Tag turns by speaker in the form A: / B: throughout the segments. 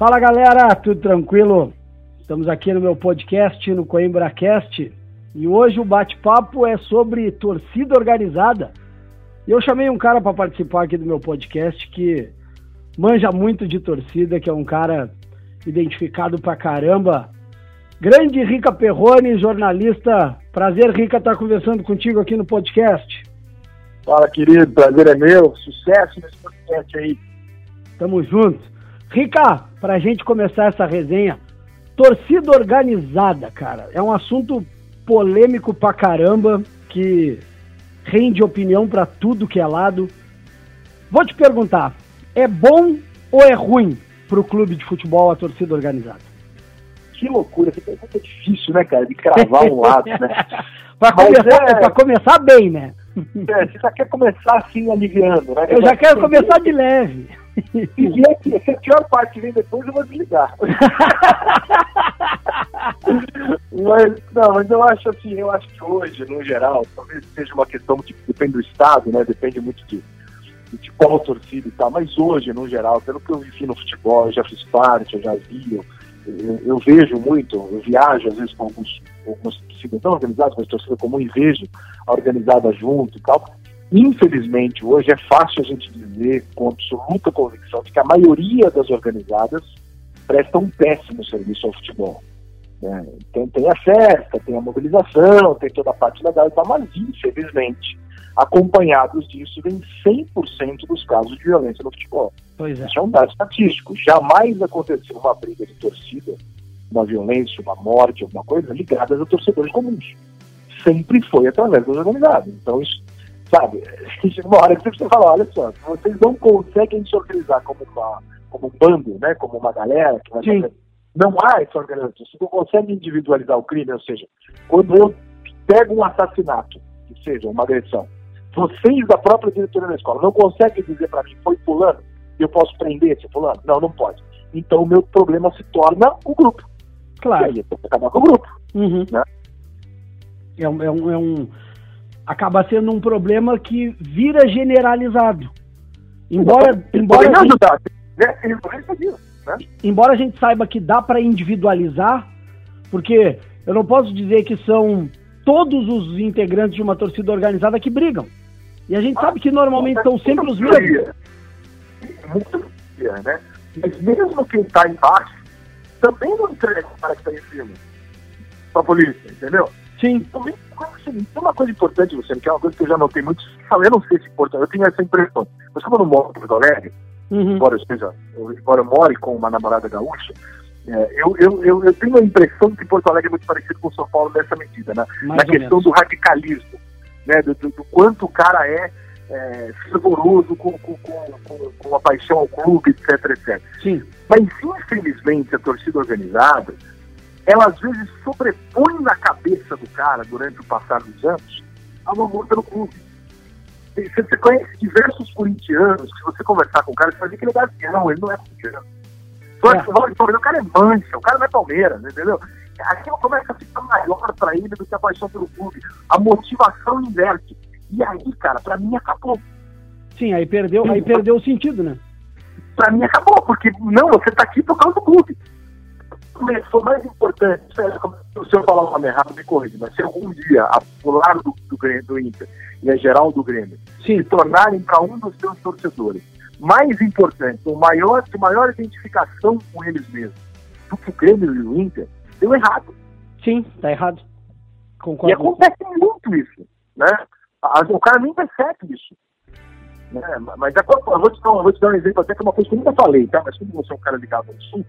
A: Fala galera, tudo tranquilo? Estamos aqui no meu podcast, no CoimbraCast, e hoje o bate-papo é sobre torcida organizada. E eu chamei um cara para participar aqui do meu podcast que manja muito de torcida, que é um cara identificado pra caramba. Grande Rica Perrone, jornalista. Prazer, Rica, estar tá conversando contigo aqui no podcast.
B: Fala, querido, prazer é meu. Sucesso nesse podcast aí.
A: Tamo junto. Rica, pra gente começar essa resenha, torcida organizada, cara, é um assunto polêmico pra caramba, que rende opinião para tudo que é lado. Vou te perguntar, é bom ou é ruim pro clube de futebol a torcida organizada?
B: Que loucura, que pergunta difícil, né, cara, de cravar um lado, né?
A: pra, começar, é... pra começar bem, né?
B: É, você já quer começar assim, aliviando, né?
A: Eu já quero começar de leve.
B: E aqui, se a pior parte vem depois, eu vou desligar. mas, não, mas eu acho assim, eu acho que hoje, no geral, talvez seja uma questão que depende do Estado, né? Depende muito de, de qual torcida e tal, mas hoje, no geral, pelo que eu vivi no futebol, eu já fiz parte, eu já vi, eu, eu, vejo muito, eu viajo às vezes com alguns, alguns torcidas não organizadas, mas torcida comum e vejo a organizada junto e tal. Infelizmente, hoje é fácil a gente dizer com absoluta convicção de que a maioria das organizadas prestam um péssimo serviço ao futebol. Né? Tem, tem a festa, tem a mobilização, tem toda a parte legal e tal, mas infelizmente, acompanhados disso, vem 100% dos casos de violência no futebol.
A: Pois é.
B: Isso é um dado estatístico. Jamais aconteceu uma briga de torcida, uma violência, uma morte, alguma coisa ligadas a torcedores comuns. Sempre foi através dos organizados. Então, isso sabe? Uma hora que você precisa falar, olha só, vocês não conseguem se organizar como, uma, como um bando, né? Como uma galera que vai fazer. Não há essa organização. Você não consegue individualizar o crime, ou seja, quando eu pego um assassinato, que seja uma agressão, vocês da própria diretoria da escola não conseguem dizer para mim, foi fulano, eu posso prender esse fulano? Não, não pode. Então o meu problema se torna o grupo.
A: Claro. E
B: aí eu acabar com o grupo.
A: Uhum. Né? É, um, é, um, é um acaba sendo um problema que vira generalizado. Embora, embora, a gente, né? né? embora a gente saiba que dá para individualizar, porque eu não posso dizer que são todos os integrantes de uma torcida organizada que brigam. E a gente sabe que normalmente são sempre os mesmos.
B: Muito né? Mas mesmo quem está embaixo também não entrega o cara que está em cima. Pra polícia, entendeu?
A: Sim.
B: Também tem uma coisa importante, Luciano, que é uma coisa que eu já notei muito. Eu não sei se é importante, eu tenho essa impressão. Mas como eu não moro em Porto Alegre, uhum. embora, eu seja, embora eu more com uma namorada gaúcha, é, eu, eu, eu, eu, tenho a impressão que Porto Alegre é muito parecido com São Paulo nessa medida, né? na questão menos. do radicalismo, né? Do, do, do, quanto o cara é, é fervoroso com, com, com, com, a paixão ao clube, etc, etc.
A: Sim.
B: Mas, infelizmente, a torcida organizada ela às vezes sobrepõe na cabeça do cara, durante o passar dos anos, a uma multa no clube. Você conhece diversos corintianos, se você conversar com o cara, você vai ver que ele é gavião, ele não é corintiano. É. O cara é mancha, o cara não é Palmeiras, entendeu? Aquilo começa a ficar maior para ele do que a paixão pelo clube. A motivação inverte. E aí, cara, para mim acabou.
A: Sim, aí perdeu, aí perdeu o sentido, né?
B: Para mim acabou, porque não, você tá aqui por causa do clube começou mais importante, se o senhor falar o nome errado, me corrija, mas se algum dia a popular do, do, Grêmio, do Inter e a geral do Grêmio Sim. se tornarem para um dos seus torcedores mais importante, o maior, de maior identificação com eles mesmos do que o Grêmio e o Inter, deu errado.
A: Sim, tá errado.
B: Concordo. E acontece muito isso, né? O cara nem percebe isso. Né? Mas eu vou, te dar, eu vou te dar um exemplo até que é uma coisa que eu nunca falei, tá? Mas como você é um cara ligado ao Sul,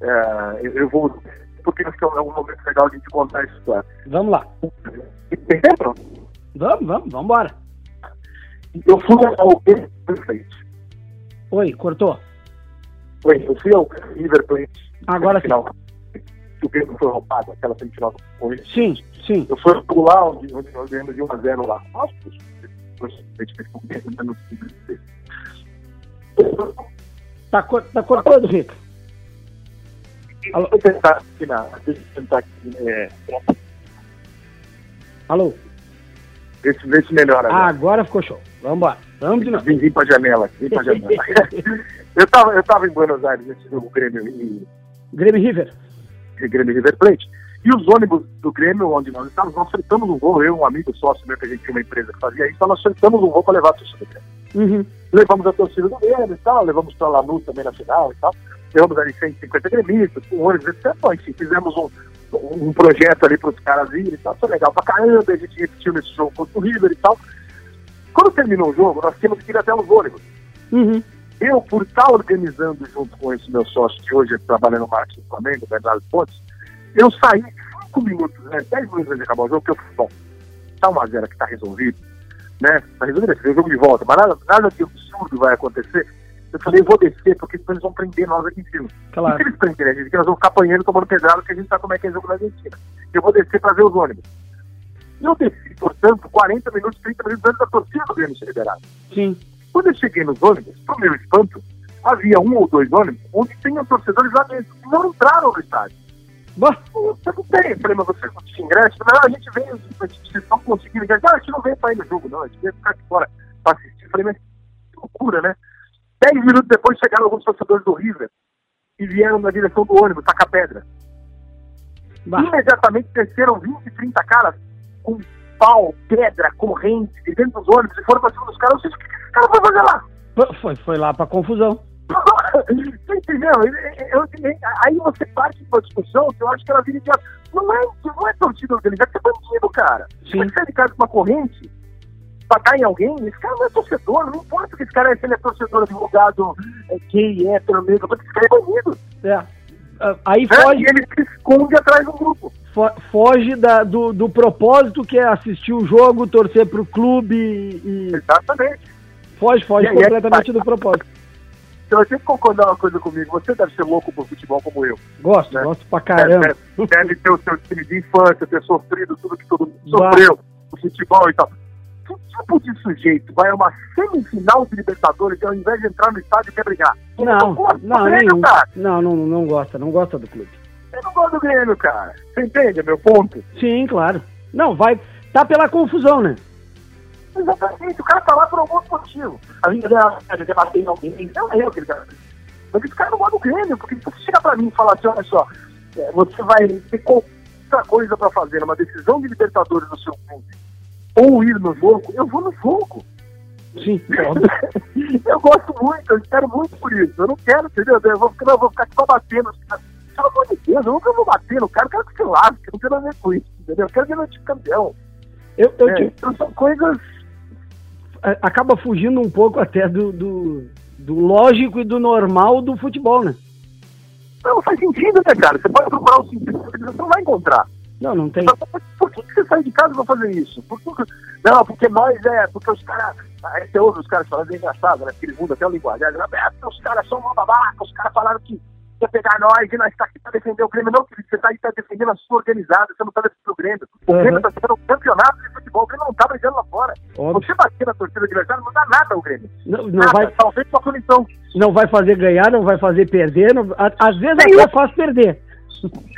B: é, eu vou. Porque acho que é um momento legal de a gente contar essa história.
A: Vamos lá.
B: Tem tempo?
A: Vamos, vamos, vamos embora.
B: Eu fui ao Perfeito.
A: Oi, cortou?
B: Oi, eu fui ao River Plate.
A: Agora sim.
B: O Grêmio foi roubado, aquela semifinal do
A: Corinthians. Sim, sim.
B: Eu fui lá onde, onde nós ganhamos de 1 a 0 lá. Nossa,
A: Tá, tá cortando, Rico.
B: Alô? Deixa eu tentar aqui na. Deixa eu tentar aqui. É...
A: Alô?
B: Vê se, vê se melhora.
A: Ah, agora ficou show. Vamos embora. Vamos de novo.
B: Vim, vim pra janela, vim pra janela. eu, tava, eu tava em Buenos Aires nesse jogo Grêmio e,
A: Grêmio River.
B: Grêmio River Plate. E os ônibus do Grêmio, onde nós estávamos, nós fretamos um voo, eu um amigo sócio meu, que a gente tinha uma empresa que fazia isso, nós fretamos um voo para levar a torcida do Grêmio.
A: Uhum.
B: Levamos a torcida do Grêmio e tal, levamos para Lanús também na final e tal. Levamos ali 150 gremistas, com ônibus, etc. Enfim, fizemos um, um projeto ali para os caras irem e tal. Foi legal pra caramba, a gente repetiu nesse jogo contra o River e tal. Quando terminou o jogo, nós tínhamos que ir até os ônibus.
A: Uhum.
B: Eu, por estar organizando junto com esse meu sócio que hoje trabalha no marketing do Flamengo, Bernardo Pontes, eu saí 5 minutos, né, 10 minutos antes de acabar o jogo, que eu falei, bom, tá uma zero que tá resolvido, né? Tá resolvido esse jogo de volta, mas nada, nada de absurdo vai acontecer. Eu falei, eu vou descer, porque eles vão prender nós aqui em cima.
A: Claro.
B: E se eles prenderem a gente, que nós vamos ficar apanhando, tomando pedrada, porque a gente sabe como é que é o jogo na Argentina. Eu vou descer para ver os ônibus. E eu desci, portanto, 40 minutos, 30 minutos antes da torcida do Grêmio ser liberada.
A: Sim.
B: Quando eu cheguei nos ônibus, pro meu espanto, havia um ou dois ônibus onde tinham torcedores lá dentro, que não entraram no estádio.
A: Bah.
B: Eu perguntei, eu falei, mas você conseguiu ingresso? Não, a gente veio, a gente vocês não conseguiram ingresso. Não, a gente não veio pra ir no jogo, não, a gente veio ficar aqui fora pra assistir. Eu falei, mas que loucura, né? Dez minutos depois chegaram alguns torcedores do River e vieram na direção do ônibus, tacar pedra.
A: Bah.
B: Imediatamente desceram 20, 30 caras com pau, pedra, corrente, de dentro dos ônibus e foram pra cima dos caras. Eu disse, o que cara vai fazer lá?
A: Foi, foi lá pra confusão.
B: Você entendeu? Eu- eu- aí você parte de uma discussão que eu acho que ela vira idiota. Não é, não é torcida organizada, você é bandido, cara.
A: Sim.
B: Você sai de casa com uma corrente, pagar em alguém, esse cara não é torcedor, não importa que esse cara é, se ele é torcedor, advogado, é gay, hétero, negro, esse cara é bandido.
A: É. Ah, Aí
B: Né?
A: foge,
B: E ele se esconde atrás do grupo.
A: fo- foge da- do, do propósito que é assistir o jogo, torcer pro clube e
B: Exatamente.
A: Foge, foge
B: E aí é
A: completamente
B: tá.
A: do propósito.
B: Então, você concordar uma coisa comigo, você deve ser louco por futebol como eu.
A: Gosto,
B: Né?
A: gosto pra caramba.
B: Deve, deve ter o seu time de infância, ter sofrido tudo que todo mundo
A: Vai.
B: sofreu, o futebol e tal. Que tipo de sujeito vai a uma semifinal de Libertadores e ao invés de entrar no estádio quer brigar?
A: Não,
B: gosto do
A: não,
B: Grêmio, cara.
A: Não, não, não gosta, não gosta do clube.
B: Eu não gosto do Grêmio, cara. Você entende meu ponto?
A: Sim, claro. Não, vai. Tá pela confusão, né?
B: Exatamente, o cara tá lá por algum motivo. A gente deve debater em alguém, não é eu que ele quer. Mas esse cara não gosta do Grêmio, porque se você chega pra mim e falar assim, olha só, é, você vai ter outra coisa pra fazer, uma decisão de Libertadores no seu clube, ou ir no jogo, eu vou no jogo.
A: Sim,
B: eu gosto muito, eu espero muito por isso. Eu não quero, entendeu? Eu vou, ficar- eu vou ficar aqui só batendo. Pelo amor de Deus, eu nunca vou bater no cara, eu quero que se lasque, eu não quero nada a ver com isso, entendeu? Eu quero ver meu time campeão.
A: Eu, eu
B: É,
A: te-
B: então são coisas
A: acaba fugindo um pouco até do, do, do lógico e do normal do futebol, né?
B: Não faz sentido, né, cara? Você pode procurar o sentido, você não vai encontrar.
A: Não, não tem.
B: Por que, você sai de casa pra fazer isso? Por que- Não, porque nós é, porque os caras. Aí você ouve os caras falando, é engraçado, né? Porque eles mudam até o linguagem. É, porque os caras são uma babaca, os caras falaram que ia pegar nós e nós tá aqui pra defender o Grêmio. Não, querido, você tá aí tá defendendo a sua organizada, você não tá defendendo o Grêmio. O
A: Uhum.
B: Grêmio tá sendo um campeonato de futebol, o Grêmio não tá brigando lá fora.
A: Óbvio.
B: Você bater na torcida adversária não dá nada ao Grêmio.
A: Não, não
B: nada,
A: vai,
B: talvez punição.
A: não vai fazer ganhar, não vai fazer perder. não- às vezes
B: Nenhum.
A: até faz perder.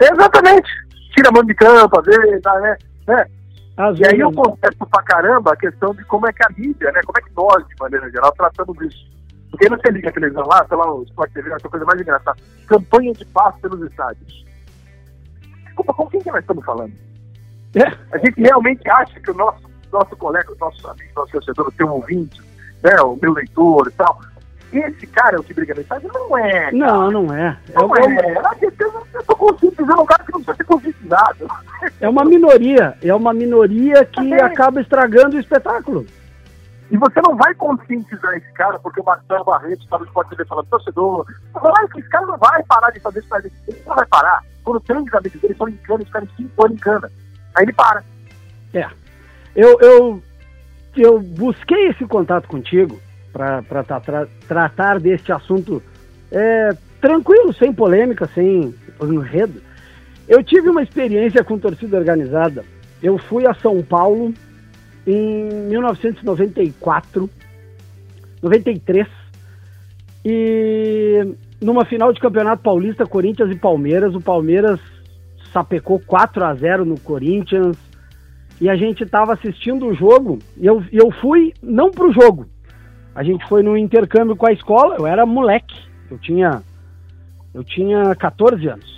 B: Exatamente. Tira a mão de campo, às vezes, tá, né? né?
A: Às
B: E aí
A: vezes,
B: eu converso pra caramba a questão de como é que a mídia, né? Como é que nós, de maneira geral, tratamos isso. Porque aí você liga a televisão lá, sei lá, o Sport TV, essa coisa mais engraçada. Campanha de paz pelos estádios. Desculpa, com quem que nós estamos falando?
A: É,
B: A gente realmente acha que o nosso, nosso colega, o nosso amigo, nosso torcedor, o teu ouvinte, né? O meu leitor e tal. Esse cara é o que briga no estádio? Não é.
A: não, não é. É,
B: Não
A: uma-
B: é. Eu, tô conscientizando um cara que não precisa ser conscientizado.
A: é uma minoria. É uma minoria que
B: Também.
A: acaba estragando o espetáculo.
B: E você não vai conscientizar esse cara porque o Marcelo Barreto está no Sport TV falando, torcedor, vai, que esse cara não vai parar de fazer isso pra ele. Ele não vai parar. Quando três amigos dele são em cana, eles ficaram cinco anos em cana. Aí ele para.
A: É. Eu, eu, eu busquei esse contato contigo para tratar deste assunto é, tranquilo, sem polêmica, sem enredo. Eu tive uma experiência com torcida organizada. Eu fui a São Paulo em 1994, 93, e numa final de campeonato paulista, Corinthians e Palmeiras, o Palmeiras sapecou 4 a 0 no Corinthians e a gente estava assistindo o jogo, e eu, eu fui não pro jogo. A gente foi no intercâmbio com a escola, eu era moleque. Eu tinha eu tinha 14 anos.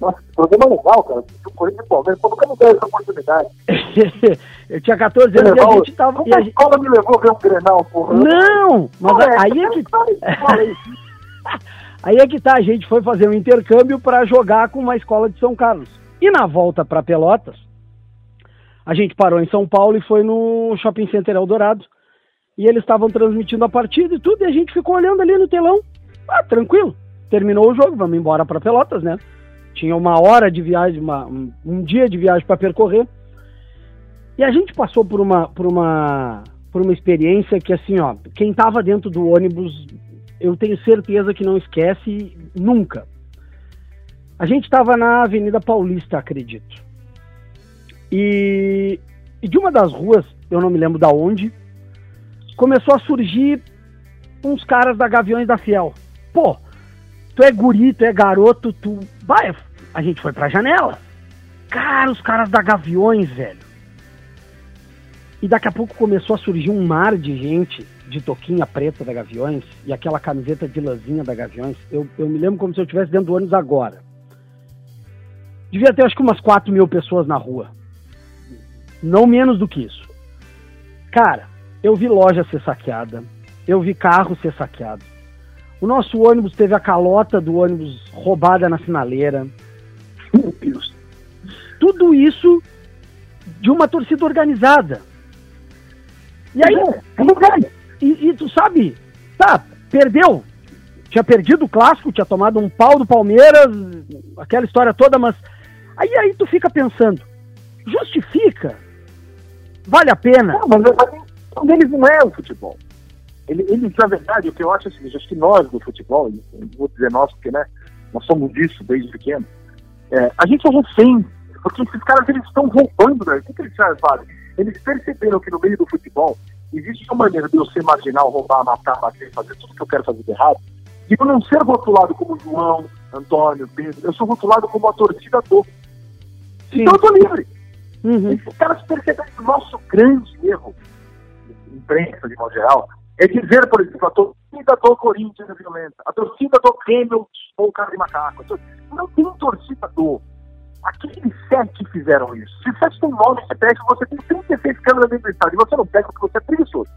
B: Nossa, programa legal, cara. O Corinthians e Palmeiras, pô, nunca me essa oportunidade.
A: eu tinha 14 anos e a gente tava.
B: A, escola me levou a ver um Grenal, porra?
A: Não! Mas é, aí é que. aí é que tá, a gente foi fazer um intercâmbio para jogar com uma escola de São Carlos. E na volta para Pelotas, a gente parou em São Paulo e foi no Shopping Center Eldorado. E eles estavam transmitindo a partida e tudo, e a gente ficou olhando ali no telão. Ah, tranquilo. Terminou o jogo, vamos embora para Pelotas, né? Tinha uma hora de viagem, uma, um, dia de viagem para percorrer. E a gente passou por uma, por uma, por uma experiência que, assim, ó, quem estava dentro do ônibus, eu tenho certeza que não esquece nunca. A gente estava na Avenida Paulista, acredito. E, e, de uma das ruas, eu não me lembro da onde, começou a surgir uns caras da Gaviões da Fiel. Pô, tu é guri, tu é garoto, tu. Vai, a gente foi pra janela. Cara, os caras da Gaviões, velho. E daqui a pouco começou a surgir um mar de gente de toquinha preta da Gaviões e aquela camiseta de lãzinha da Gaviões. Eu, eu me lembro como se eu estivesse dentro do ônibus agora. Devia ter acho que umas 4 mil pessoas na rua. Não menos do que isso. Cara, eu vi loja ser saqueada. Eu vi carro ser saqueado. O nosso ônibus teve a calota do ônibus roubada na sinaleira. Meu Deus. Tudo isso de uma torcida organizada. E aí, é, e, e tu sabe, tá, perdeu. Tinha perdido o clássico, tinha tomado um pau do Palmeiras, aquela história toda, mas aí, aí tu fica pensando, justifica? Vale a pena?
B: Não, mas um deles não é o futebol. Ele, ele, na verdade, o que eu acho é o seguinte, acho que nós do futebol, vou dizer nós, porque né, nós somos disso desde pequeno, é, a gente é refém, porque esses caras eles estão roubando, né? o que, que eles fazem? Eles perceberam que no meio do futebol existe uma maneira de eu ser marginal, roubar, matar, bater, fazer tudo que eu quero fazer de errado, e eu não ser rotulado como João, Antônio, Pedro, eu sou rotulado como a torcida do. Sim. Então eu tô livre. Uhum. Esses caras perceberam que o nosso grande erro, imprensa de modo geral, é dizer, por exemplo, a torcida do Corinthians é violenta, a torcida do Grêmio ou o cara de macaco. Não tem torcida do. Aqueles sete fizeram isso. Se sete tem nove CPF, você tem 36 câmeras dentro do estado e você não pega porque você é preguiçoso.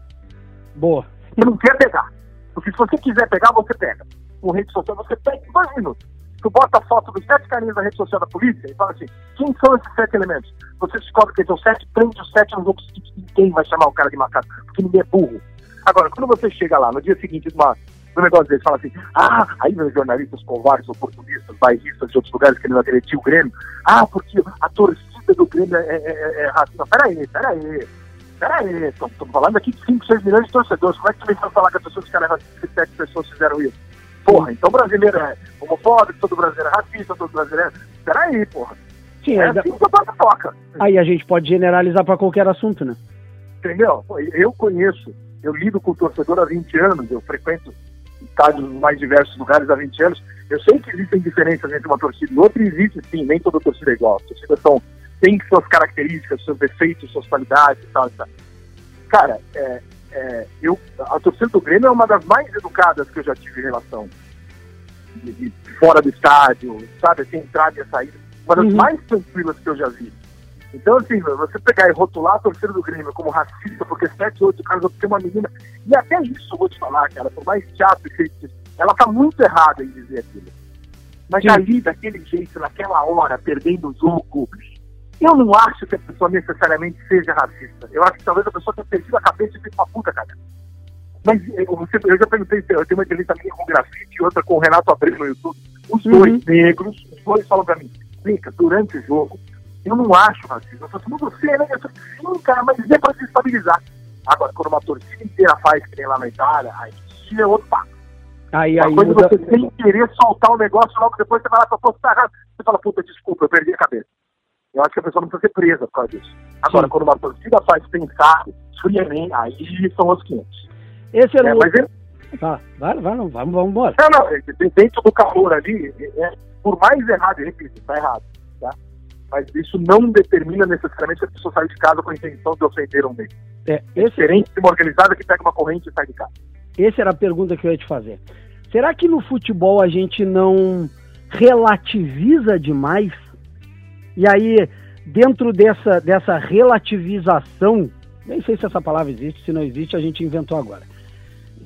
A: Boa.
B: E não quer pegar. Porque se você quiser pegar, você pega. Com rede social, você pega em dois minutos. Tu bota a foto dos sete carinhos da rede social da polícia e fala assim: quem são esses sete elementos? Você descobre que são sete, prende os sete, não vou conseguir ninguém vai chamar o cara de macaco, porque ninguém é burro. Agora, quando você chega lá, no dia seguinte uma, um negócio desse, fala assim, ah, aí os jornalistas covardes, oportunistas, bairristas de outros lugares querendo agredir o Grêmio, ah, porque a torcida do Grêmio é, é, é, é racista. Peraí, peraí, peraí, estamos falando aqui de 5, 6 milhões de torcedores, como é que tu vem falar que as pessoas que caras racistas, sete pessoas fizeram isso? Porra, então brasileiro é homofóbico, todo brasileiro é racista, todo brasileiro é... Peraí, porra.
A: Sim, é assim que toca. Aí a gente pode generalizar para qualquer assunto, né?
B: Entendeu? Eu conheço eu lido com o torcedor há 20 anos, eu frequento estádios mais diversos lugares há 20 anos. Eu sei que existem diferenças entre uma torcida e outra, e existe sim, nem toda torcida é igual. As torcidas são, têm suas características, seus defeitos, suas qualidades e tal, e tal. Cara, é, é, eu, a torcida do Grêmio é uma das mais educadas que eu já tive em relação. De, de fora do estádio, sabe, assim, entrada e saída. Uma das uhum. mais tranquilas que eu já vi. Então, assim, você pegar e rotular a torcida do Grêmio como racista, porque sete, oito caras vão ter uma menina. E até isso eu vou te falar, cara, por mais chato que seja, ela tá muito errada em dizer aquilo. Mas Sim. ali, daquele jeito, naquela hora, perdendo o jogo, eu não acho que a pessoa necessariamente seja racista. Eu acho que talvez a pessoa tenha perdido a cabeça e feito uma puta, cara. Mas eu, eu já perguntei, eu tenho uma entrevista minha com o Grafite e outra com o Renato Abreu no YouTube. Os uhum. dois negros, os dois falam pra mim, explica, durante o jogo, eu não acho racismo. Eu falo assim, você, né? Eu falo, sim, cara, mas é para desestabilizar. Agora, quando uma torcida inteira faz que nem lá na Itália, aí é outro papo. Aí, uma aí, coisa muda... você sem querer soltar o um negócio, logo depois você vai lá pra postar errado. Você fala, puta, desculpa, eu perdi a cabeça. Eu acho que a pessoa não precisa ser presa por causa disso. Agora, Sim. quando uma torcida faz pensar friamente, aí são os 500.
A: Esse é, é o... Mas ele... Tá, vai, vai, vamos, vamos embora.
B: Não, não, dentro do calor ali, é, por mais errado, eu repito, tá errado? Mas isso não determina necessariamente que a pessoa sai de casa com a intenção de ofender um meio.
A: É, esse...
B: Diferente de uma organizada que pega uma corrente e sai de casa.
A: Essa era a pergunta que eu ia te fazer. Será que no futebol a gente não relativiza demais? E aí, dentro dessa, dessa relativização, nem sei se essa palavra existe, se não existe, a gente inventou agora.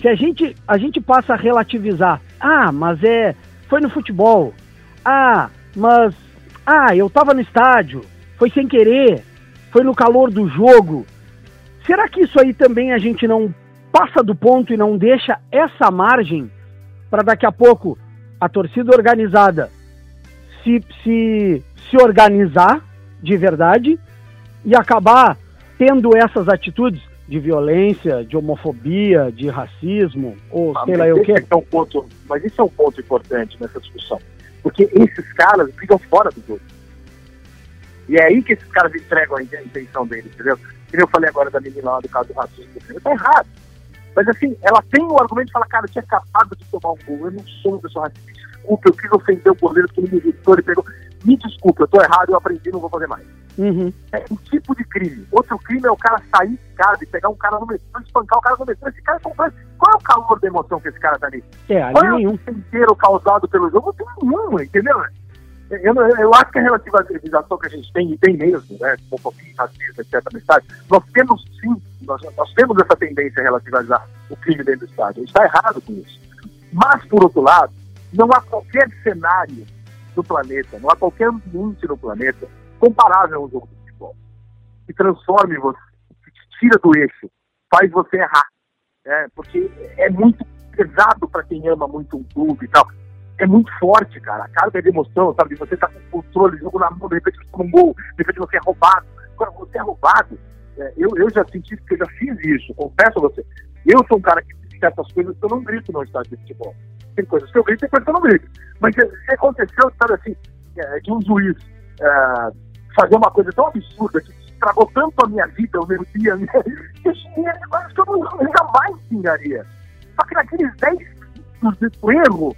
A: Se a gente, a gente passa a relativizar, ah, mas é, foi no futebol, ah, mas, ah, eu estava no estádio, foi sem querer, foi no calor do jogo. Será que isso aí também a gente não passa do ponto e não deixa essa margem para daqui a pouco a torcida organizada se, se, se organizar de verdade e acabar tendo essas atitudes de violência, de homofobia, de racismo, ou ah, sei lá o quê.
B: É um ponto, mas isso é um ponto importante nessa discussão. Porque esses caras ficam fora do jogo. E é aí que esses caras entregam a intenção deles, entendeu? Como eu falei agora da menina lá do caso do racismo, tá errado. Mas assim, ela tem o argumento de falar, cara, eu tinha acabado de tomar um gol, eu não sou uma pessoa racista, desculpa, eu quis ofender o goleiro ele me irritou, ele pegou. Me desculpa, eu tô errado, eu aprendi, não vou fazer mais.
A: Uhum.
B: É um tipo de crime. Outro crime é o cara sair de casa e pegar um cara no metrô, espancar o cara no metrô. Esse cara é completo. Qual é o calor da emoção que esse cara tá ali?
A: É, ali
B: Qual é
A: nenhum.
B: o inteiro causado pelo jogo? Não tem nenhum, entendeu? Eu, eu, eu, acho que a relativização que a gente tem, e tem mesmo, né, homofobia, racismo, etc, no estádio, nós temos sim, nós, nós temos essa tendência a relativizar o crime dentro do estádio. A gente está errado com isso. Mas, por outro lado, não há qualquer cenário do planeta, não há qualquer ambiente no planeta comparável a um jogo de futebol. Que transforme você, que te tira do eixo, faz você errar. Né? Porque é muito pesado para quem ama muito um clube e tal é muito forte, cara. A carga de emoção, sabe? Você tá com controle, jogo na mão, de repente você um gol, de repente você é roubado. Agora, você é roubado. É, eu, eu já senti que eu já fiz isso, confesso a você. Eu sou um cara que diz certas coisas eu não grito no estádio de futebol. Tem coisas que eu grito tem coisas que eu não grito. Mas é, se aconteceu, sabe assim, é, de um juiz é, fazer uma coisa tão absurda que estragou tanto a minha vida, o meu dia, né? que eu coisas que eu, não, eu jamais xingaria. Só que naqueles 10 minutos do erro,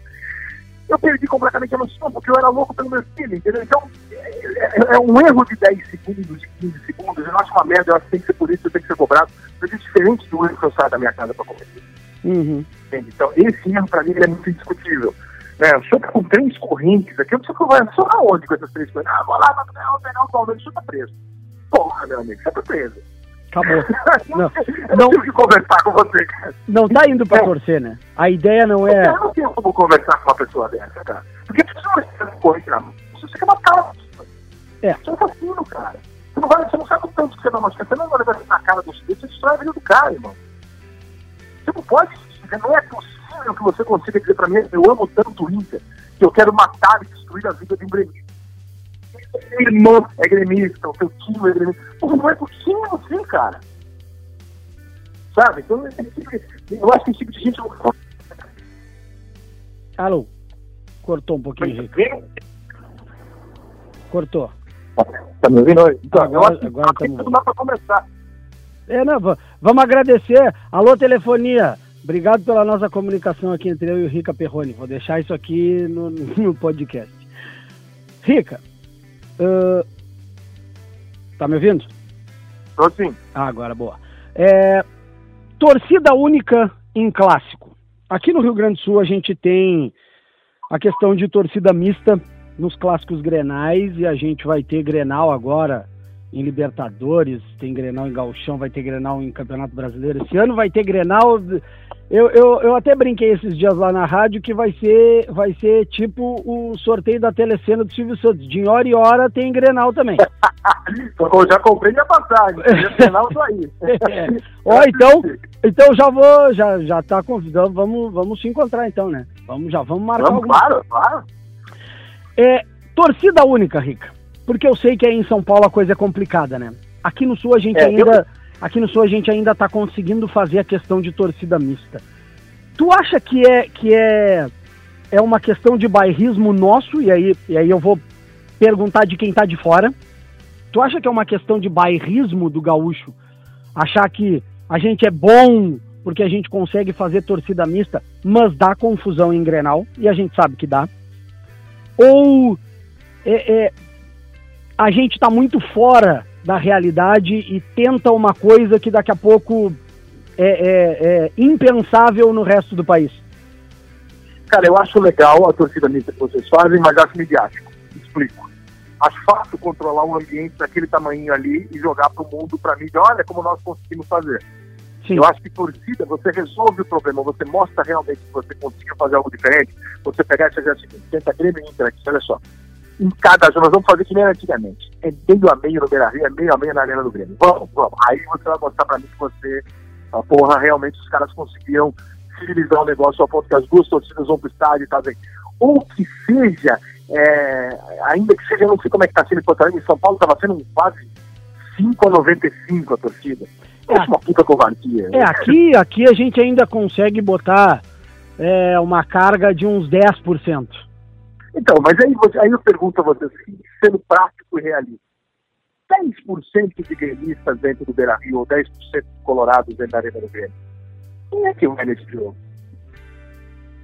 B: eu perdi completamente a noção, porque eu era louco pelo meu filho, entendeu? Então, é, é, um erro de 10 segundos, de 15 segundos, eu acho uma merda, eu acho que tem que ser por isso, tem que ser cobrado, mas é diferente do erro que eu saio da minha casa para cometer.
A: Uhum.
B: Então, esse erro, para mim, é muito indiscutível. Né? Tá com três correntes aqui, eu preciso vai só aonde com essas três correntes? Ah, vou lá, vou pegar, o Palmeiras, tá preso. Porra, meu amigo, você tá preso.
A: Acabou.
B: não, eu não, que conversar com você, cara.
A: Não tá indo pra é. torcer, né? A ideia não é.
B: Eu não tenho como conversar com uma pessoa dessa, cara. Porque tu não corrente na mão. Você quer matar uma pessoa.
A: É.
B: Você é um assassino, cara. Você não, vai, você não sabe o tanto que você dá uma Você não vai levar na cara do sujeito, você destrói a vida do cara, irmão. Você não pode. Não é possível que você consiga dizer pra mim, eu amo tanto o Inter, que eu quero matar e destruir a vida de um gremista irmão é gremista, o seu tio é gremista. Porra, não é possível assim, cara. Sabe? Então, eu acho que esse tipo de gente.
A: Alô? Cortou um pouquinho, Rico. Cortou.
B: Tá me ouvindo?
A: Então, agora, eu agora
B: que não dá pra começar.
A: É, não, vamos agradecer. Alô, telefonia. Obrigado pela nossa comunicação aqui entre eu e o Rica Perrone. Vou deixar isso aqui no, no podcast. Rica, Uh, tá me ouvindo?
B: Tô sim.
A: Ah, agora boa. É, torcida única em clássico. Aqui no Rio Grande do Sul a gente tem a questão de torcida mista nos clássicos grenais e a gente vai ter Grenal agora em Libertadores, tem Grenal em Gauchão, vai ter Grenal em Campeonato Brasileiro. Esse ano vai ter Grenal eu, eu, eu até brinquei esses dias lá na rádio que vai ser, vai ser tipo o sorteio da telecena do Silvio Santos. De hora em hora tem Grenal também.
B: eu já comprei minha passagem. Grenal tô aí.
A: é. Ó, então, então já vou, já, já tá convidando, vamos, vamos se encontrar então, né? Vamos, já vamos marcar
B: vamos, alguma... Claro, claro.
A: É, torcida única, Rica. Porque eu sei que aí em São Paulo a coisa é complicada, né? Aqui no Sul a gente é, ainda... Eu Aqui no Sul a gente ainda está conseguindo fazer a questão de torcida mista. Tu acha que é que é é uma questão de bairrismo nosso e aí e aí eu vou perguntar de quem está de fora. Tu acha que é uma questão de bairrismo do gaúcho? Achar que a gente é bom porque a gente consegue fazer torcida mista, mas dá confusão em Grenal e a gente sabe que dá? Ou é, é a gente está muito fora da realidade e tenta uma coisa que daqui a pouco é, é, é impensável no resto do país?
B: Cara, eu acho legal a torcida mista que vocês fazem, mas acho midiático. Explico. Acho fácil controlar um ambiente daquele tamanho ali e jogar para o mundo, para mídia, olha como nós conseguimos fazer. Sim. Eu acho que torcida, você resolve o problema, você mostra realmente que você conseguiu fazer algo diferente. Você pegar esse exército, tenta Grêmio e Inter aqui, olha só. Em cada jogo, nós vamos fazer que nem antigamente. É meio a meio no Beira Rio, é meio a meio na Arena do Grêmio. Vamos, vamos. Aí você vai mostrar para mim que você, a porra, realmente os caras conseguiram civilizar o negócio ao ponto que as duas torcidas vão pro estádio e tal. Assim. Ou que seja, é, ainda que seja, não sei como é que tá sendo em Porto Alegre, em São Paulo estava sendo quase 5 a 95 a torcida. É uma puta covardia.
A: É, aqui, aqui a gente ainda consegue botar é, uma carga de uns 10%.
B: Então, mas aí, aí eu pergunto a vocês, sendo prático e realista, 10% de gremistas dentro do Beira Rio ou 10% de colorados dentro da Arena do Grêmio, quem é que vai nesse jogo?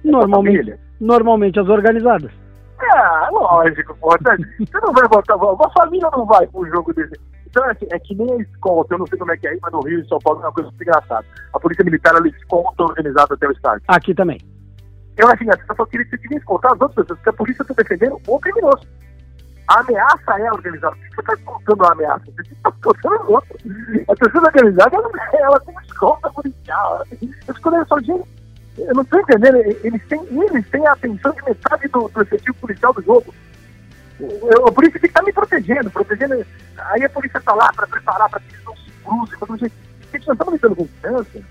A: É normalmente, normalmente as organizadas.
B: Ah, lógico, pô. Você não vai botar. Uma família não vai para um jogo desse. Então é que, é que nem a escolta, eu não sei como é que é aí, mas no Rio e São Paulo é uma coisa muito engraçada. A Polícia Militar ela escolta organizada até o estádio.
A: Aqui também.
B: Eu acho assim, a só queria, queria escoltar as outras pessoas, porque a polícia está defendendo o criminoso. A ameaça é organizada. Você está escoltando a ameaça? Você está escoltando o outro. A torcida organizada, ela, ela tem escolta policial. Eu escolhi só, gente, eu não estou entendendo. Eles têm, eles têm a atenção de metade do, do efetivo policial do jogo. Eu, por isso que está me protegendo, protegendo. Aí a polícia está lá para preparar para que eles não se cruzem. Gente, eles não estão lidando com criança.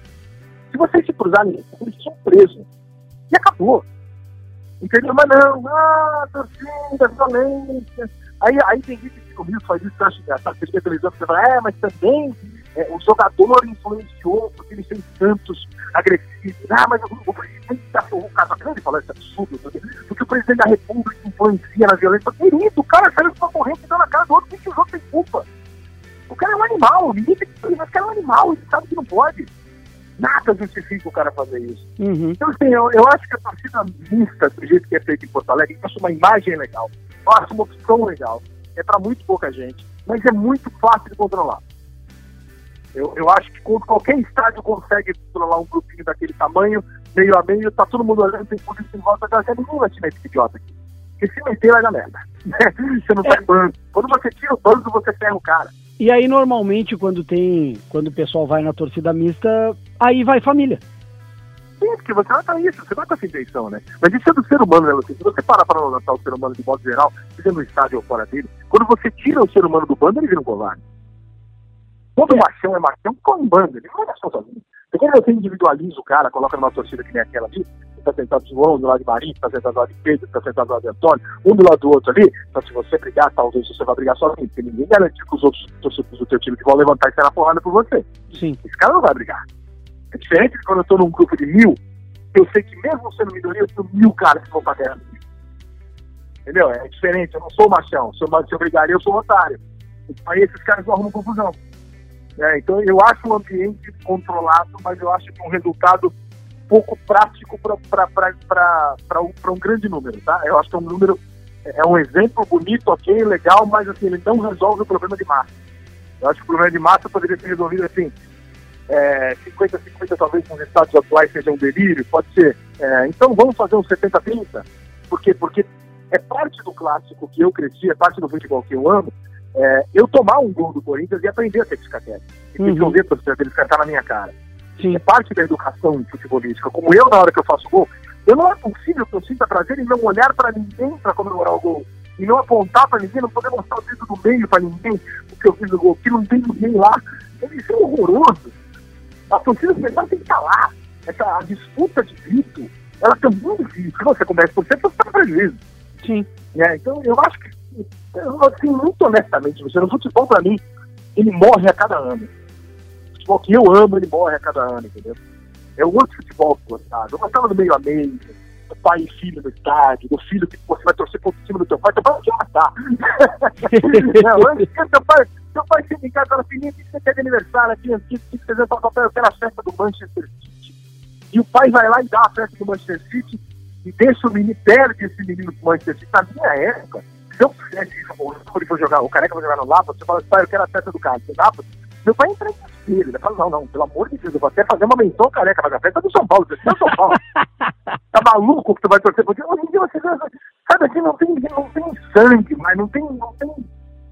B: Se vocês se cruzarem, eles são presos. E acabou. Entendeu? Mas não, ah, torcida, violência. Aí, aí tem gente que comigo faz isso, eu acho engraçado, você televisão, você fala, é, mas também é, o jogador influenciou, porque ele fez tantos agressivos. Ah, mas o, o presidente da o Casagrande falou esse absurdo, porque, o presidente da República influencia na violência. Querido, o cara saiu de uma corrente e deu na cara do outro, que o outro tem culpa. O cara é um animal, ninguém tem que o cara é um animal, ele sabe que não pode. Nada justifica o cara fazer isso. Uhum. Então, assim, eu, eu acho que a torcida mista, do jeito que é feito em Porto Alegre, acho uma imagem legal, acho uma opção legal. É para muito pouca gente, mas é muito fácil de controlar. Eu, eu acho que qualquer estádio consegue controlar um grupinho daquele tamanho, meio a meio, tá todo mundo olhando, tem polícia em volta, já ninguém vai te meter esse idiota aqui. Porque se meter vai dar merda. você não é. faz bando. Quando você tira o bando, você ferra o cara.
A: E aí, normalmente, quando tem. Quando o pessoal vai na torcida mista, aí vai família.
B: Sim, porque você vai para isso, você vai com essa intenção, né? Mas isso é do ser humano, né? Você, se você parar para notar o ser humano de modo geral, seja no estádio ou fora dele, quando você tira o ser humano do bando, ele vira um covarde. Todo machão é machão com banda, ele não é machão sozinho. Porque quando você individualiza o cara, coloca numa torcida que nem aquela ali, está sentado João do lado de Marinho, está sentado do lado de Pedro, está sentado do lado de Antônio, um do lado do outro ali, então se você brigar, talvez você vai brigar sozinho, porque ninguém garante que os outros torcedores do teu time que vão levantar e sair na porrada por você.
A: Sim.
B: Esse cara não vai brigar. É diferente de quando eu estou num grupo de mil, eu sei que mesmo sendo minoria, eu tenho mil caras que vão pra guerra. Entendeu? É diferente, eu não sou machão. Se eu, se eu eu sou otário. Aí esses caras não arrumam confusão. É, então eu acho o ambiente controlado, mas eu acho que um resultado pouco prático para um, um grande número, tá? Eu acho que é um número, é um exemplo bonito, ok, legal, mas assim, ele não resolve o problema de massa. Eu acho que o problema de massa poderia ser resolvido assim, é, 50-50 talvez com os estados atuais seja um delírio, pode ser. É, então vamos fazer um 70-30, por quê? Porque é parte do clássico que eu cresci, é parte do futebol que eu amo, é, eu tomar um gol do Corinthians e aprender a ter psicatéria. E uhum. ouvir a torcida deles cantar na minha cara. Sim. É parte da educação futebolística. Como eu, na hora que eu faço gol, eu não é possível que eu sinta prazer em não olhar para ninguém para comemorar o gol. E não apontar para ninguém, não poder mostrar o dedo do meio para ninguém, porque eu fiz o gol, que não tem ninguém lá. Isso é horroroso. A torcida central tem que estar lá. Essa, a disputa de grito, ela também existe. Se você começa por cento, você está prejuízo.
A: Sim.
B: É, então, eu acho que assim, muito honestamente, você no futebol, para mim, ele morre a cada ano. O futebol que eu amo, ele morre a cada ano, entendeu? É o outro futebol que eu gostava. Eu gostava do meio a meio, do pai e filho no estádio, do filho que você vai torcer por cima do teu pai, teu pai vai te matar. Não, antes que teu pai, teu pai chega em casa e fala, filhinho, o que você quer de aniversário aqui? Aqui, que você fazer papel? Eu quero a festa do Manchester City. E o pai vai lá e dá a festa do Manchester City e deixa o menino, perde esse menino pro Manchester City. Na minha época, Se eu fizesse isso, ou ele for jogar, o careca vai jogar no Lapa, você fala assim, pai, eu quero a festa do cara. Você dá, meu pai entra em desespero. Ele fala, não, não, pelo amor de Deus, eu vou até fazer uma menção careca, mas a festa é do São Paulo, você é São Paulo. tá maluco que tu vai torcer? Porque hoje em dia você sabe assim, não tem, não tem sangue, mas não tem, não tem,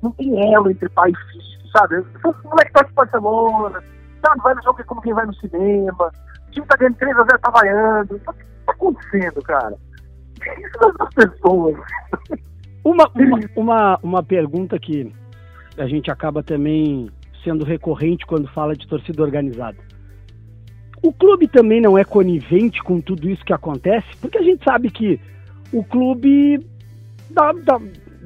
B: não tem elo entre pai e filho, sabe? O moleque torce Barcelona, sabe? Vai no jogo como quem vai no cinema, o time tá ganhando 3 a 0 tá vaiando. O que tá acontecendo, cara? Isso das pessoas.
A: Uma, uma, uma, uma pergunta que a gente acaba também sendo recorrente quando fala de torcida organizada. O clube também não é conivente com tudo isso que acontece, porque a gente sabe que o clube, dá, dá,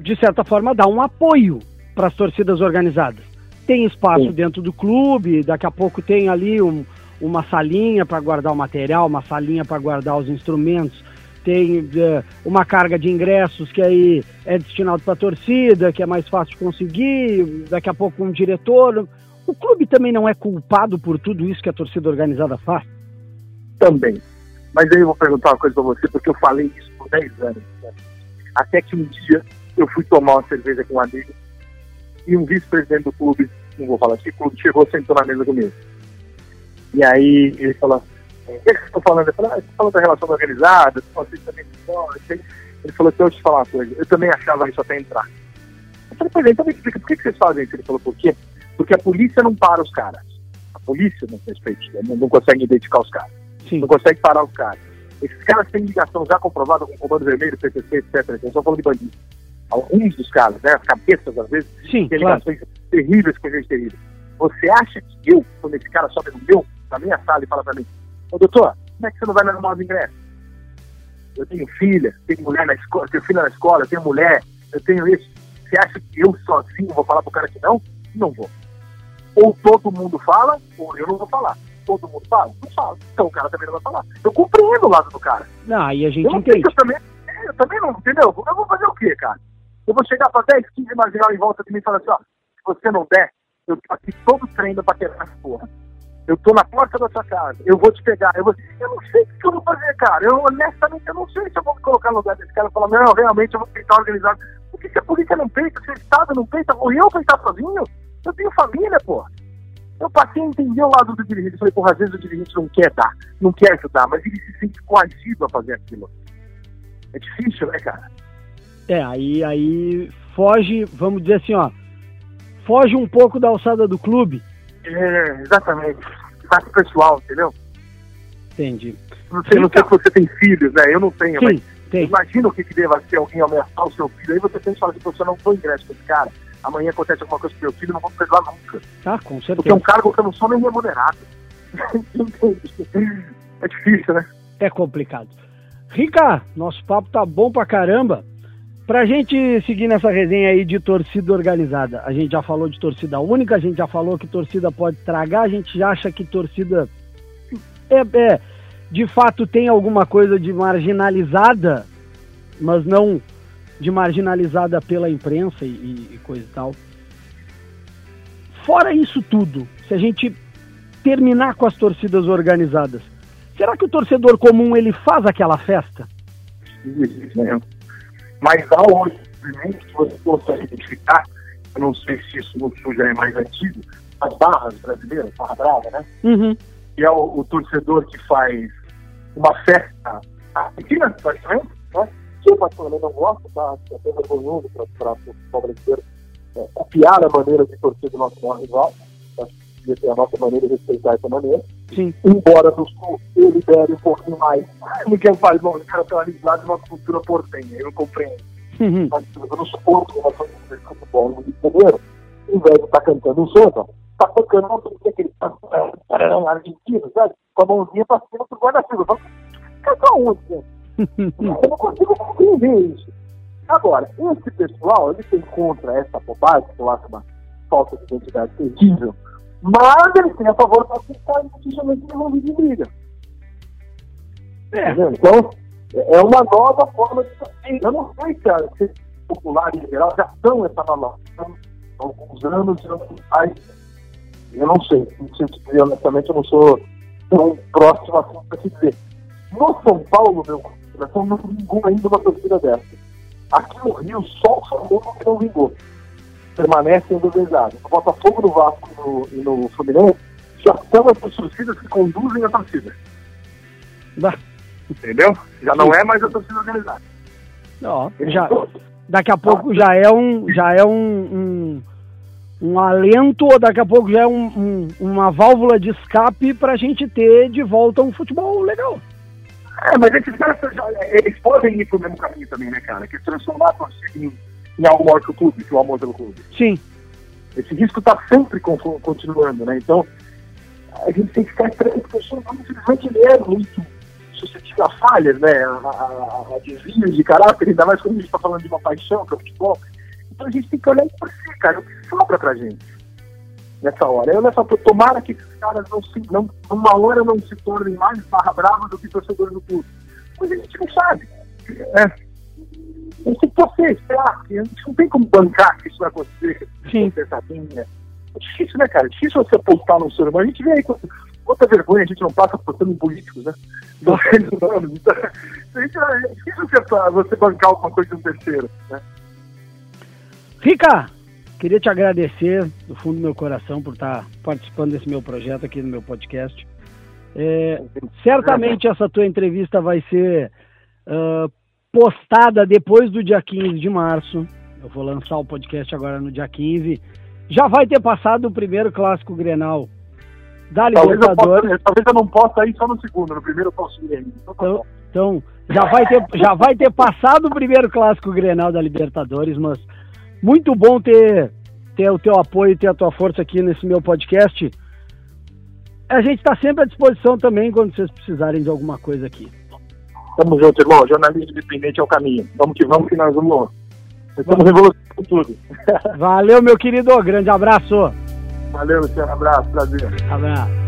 A: de certa forma, dá um apoio para as torcidas organizadas. Tem espaço Sim. dentro do clube, daqui a pouco tem ali um, uma salinha para guardar o material, uma salinha para guardar os instrumentos, tem uh, uma carga de ingressos que aí é destinado para a torcida, que é mais fácil de conseguir, daqui a pouco um diretor. O clube também não é culpado por tudo isso que a torcida organizada faz?
B: Também. Mas aí eu vou perguntar uma coisa para você, porque eu falei isso por 10 anos. Né? Até que um dia eu fui tomar uma cerveja com um amigo e um vice-presidente do clube, não vou falar que clube, chegou sentou na mesa comigo. E aí ele falou o que vocês estão falando? Eu falei, ah, falando da relação organizada, vocês também Ele falou, deixa eu te falar uma coisa, eu também achava isso até entrar. Eu falei, pois é, então me explica, por que, que vocês fazem isso? Ele falou, por quê? Porque a polícia não para os caras. A polícia não respeita, não, não consegue identificar os caras. Sim. Não consegue parar os caras. Esses caras têm ligação já comprovada com o Comando Vermelho, PCC, etc. Eu só falando de bandido. Alguns dos caras, né, as cabeças, às vezes,
A: Sim,
B: claro. ligações terríveis com gente terrível. Você acha que eu, quando esse cara sobe no meu, na minha sala e fala pra mim, Ô, doutor, como é que você não vai me arrumar os ingressos? Eu tenho filha, tenho mulher na escola, tenho filha na escola, tenho mulher, eu tenho isso. Você acha que eu sozinho vou falar pro cara que não? Não vou. Ou todo mundo fala, ou eu não vou falar. Todo mundo fala? Não fala. Então o cara também não vai falar. Eu compreendo o lado do cara.
A: Não, aí a gente eu entende.
B: Eu também, eu também não, entendeu? Eu vou fazer o quê, cara? Eu vou chegar pra 10, 15 marginal em volta de mim e falar assim, ó, se você não der, eu tô aqui todo treino pra quebrar essa porra. Eu tô na porta da sua casa, eu vou te pegar. Eu, vou... eu não sei o que eu vou fazer, cara. Eu honestamente eu não sei se eu vou me colocar no lugar desse cara e falar, não, realmente eu vou tentar organizar. Por que, que a polícia não peita? Se o Estado não peita, vou eu peitar sozinho? Eu tenho família, pô. Eu passei a entender o lado do dirigente. Falei, porra, às vezes o dirigente não quer dar, não quer ajudar, mas ele se sente coagido a fazer aquilo. É difícil, né, cara?
A: É, aí, aí foge, vamos dizer assim, ó, foge um pouco da alçada do clube
B: é, exatamente. Mais pessoal, entendeu?
A: Entendi.
B: Não sei, não sei se você tem filhos, né? Eu não tenho, Sim, mas tem. imagina o que, que deva ser alguém ameaçar o seu filho. Aí você tem que falar assim, você não foi ingresso com esse cara. Amanhã acontece alguma coisa com seu filho, não vou perdoar nunca.
A: Tá, com certeza.
B: Porque é um cargo que eu não sou nem remunerado. é difícil, né?
A: É complicado. Rica, nosso papo tá bom pra caramba. Pra gente seguir nessa resenha aí de torcida organizada, a gente já falou de torcida única, a gente já falou que torcida pode tragar, a gente acha que torcida é, é de fato tem alguma coisa de marginalizada, mas não de marginalizada pela imprensa e, e coisa e tal. Fora isso tudo, se a gente terminar com as torcidas organizadas, será que o torcedor comum ele faz aquela festa?
B: Não. Mas há hoje, que você consegue identificar, eu não sei se isso no Sul já é mais antigo, as barras brasileiras, barra brava, né?
A: Uhum.
B: Que é o, o, torcedor que faz uma festa argentina, praticamente, né? Que eu particularmente não gosto, tá? É até vergonhoso para o futebol brasileiro é, copiar a maneira de torcer do nosso maior rival. Acho que é a nossa maneira de respeitar essa maneira. Embora no Sul eu libere um pouquinho mais do que faz, bom, o cara tá ligado de uma cultura portenha, eu compreendo. Uhum. Mas eu não suporto relação de futebol no Rio de Janeiro, em vez de estar cantando um samba, tá tocando uma música que ele tá um argentino, sabe? Com a mãozinha pra cima pro guarda-chuva. Fala, cantar onde, gente? eu não consigo compreender isso. Agora, esse pessoal, ele tem contra essa bobagem, que eu acho uma falta de identidade terrível, mas eles têm a favor da fiscalidade justamente envolvido em briga. É. Então, é uma nova forma de. Eu não sei se as populares em geral já estão essa nova há alguns anos e não faz. Eu não sei. Não sei dizer, honestamente, eu não sou tão próximo assim para te dizer. No São Paulo, meu coração, não vingou ainda uma torcida dessa. Aqui no Rio, só o São Paulo não vingou. Permanece organizado. O Botafogo no Vasco no, e no Fluminense já são as torcidas que conduzem a torcida. Bah. Entendeu? Já não é mais a torcida organizada.
A: Não, já, daqui a pouco já é um, já é um, um, um alento, ou daqui a pouco já é um, um, uma válvula de escape para a gente ter de volta um futebol legal.
B: É, mas esses caras, eles podem ir pro mesmo caminho também, né, cara? Que é transformar a torcida em, em algo maior que o clube, que o amor pelo clube.
A: Sim.
B: Esse risco está sempre continuando, né? Então, a gente tem que ficar esperando, porque o Paulo, infelizmente, ele é muito suscetível a falhas, né? A, a, a desvios de caráter, ainda mais quando a gente está falando de uma paixão, que é o futebol. Então a gente tem que olhar por si, cara, o que sobra pra gente nessa hora. Eu nessa tomara que esses caras não se, não, uma hora não se tornem mais barra brava do que torcedores do clube. Mas a gente não sabe. É. Tem que torcer, esperar. A gente não tem como bancar que isso vai acontecer.
A: Sim.
B: É difícil, né, cara? É difícil você apostar num ser humano. A gente vê aí quanta vergonha a gente não passa apostando em políticos, né? Dos seres humanos. Então, é difícil você bancar alguma coisa de um terceiro, né?
A: Rica, queria te agradecer do fundo do meu coração por estar participando desse meu projeto aqui no meu podcast. É, certamente essa tua entrevista vai ser uh, postada depois do dia 15 de março. Eu vou lançar o podcast agora no dia 15. Já vai ter passado o primeiro clássico Grenal da Libertadores.
B: Talvez eu, talvez eu não possa ir só no segundo, no primeiro eu posso ir.
A: Então, tá então, então, já, vai ter, já vai ter passado o primeiro clássico Grenal da Libertadores, mas muito bom ter, ter o teu apoio e ter a tua força aqui nesse meu podcast. A gente está sempre à disposição também quando vocês precisarem de alguma coisa aqui.
B: Tamo junto, irmão. Jornalismo independente é o caminho. Vamos que vamos, que nós vamos. Estamos revolucionando tudo.
A: Valeu, meu querido. Grande abraço.
B: Valeu, Luciano. Abraço. Prazer.
A: Abraço.